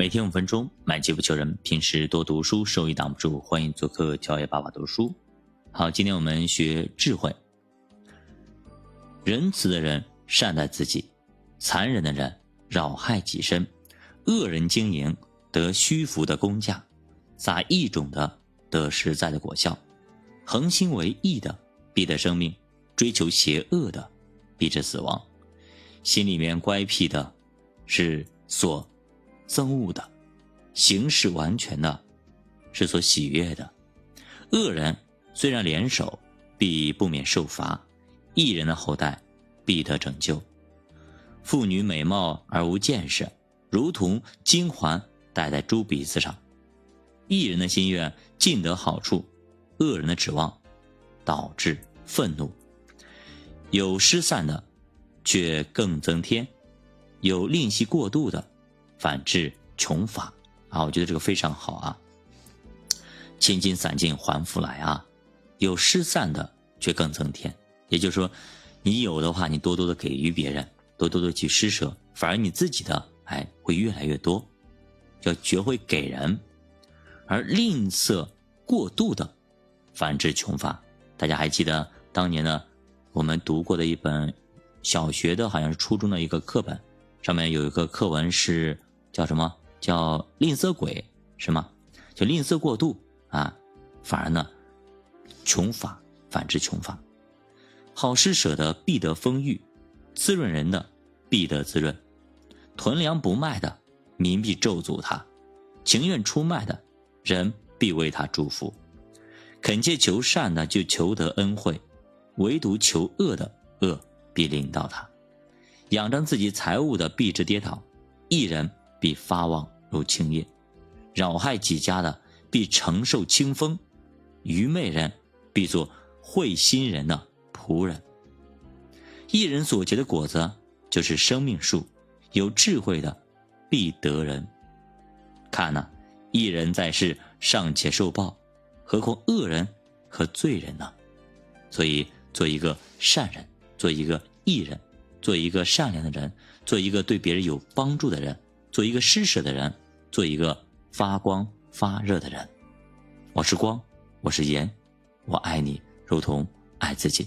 每天五分钟，买机不求人。平时多读书，收益挡不住。欢迎做客教爷爸爸读书。好，今天我们学智慧。仁慈的人善待自己，残忍的人扰害己身。恶人经营得虚浮的工价，撒异种的得实在的果效。恒心为义的必得生命，追求邪恶的必致死亡。心里面乖僻的，是所憎恶的；行事完全的，是所喜悦的。恶人虽然联手，必不免受罚；义人的后代必得拯救。妇女美貌而无见识，如同金环戴在猪鼻子上。义人的心愿尽得好处，恶人的指望导致愤怒。有失散的。却更增添，有吝惜过度的，反致穷乏啊！我觉得这个非常好啊。千金散尽还复来啊，有失散的却更增添。也就是说，你有的话，你多多的给予别人，多多的去施舍，反而你自己的哎会越来越多。要学会给人，而吝啬过度的，反致穷乏。大家还记得当年呢，我们读过的一本。小学的好像是初中的一个课本，上面有一个课文是叫什么？叫吝啬鬼是吗？就吝啬过度啊，反而呢穷法，反之穷法。好施舍的必得丰裕，滋润人的必得滋润。囤粮不卖的民必咒诅他，情愿出卖的人必为他祝福。恳切求善的就求得恩惠，唯独求恶的恶。必领导他，仰仗自己财物的必致跌倒，一人必发旺如青叶，扰害己家的必承受清风，愚昧人必做会心人的仆人。一人所结的果子就是生命树，有智慧的必得人。看呐，一人在世尚且受报，何况恶人和罪人呢？所以做一个善人。做一个义人，做一个善良的人，做一个对别人有帮助的人，做一个施舍的人，做一个发光发热的人。我是光，我是盐，我爱你，如同爱自己。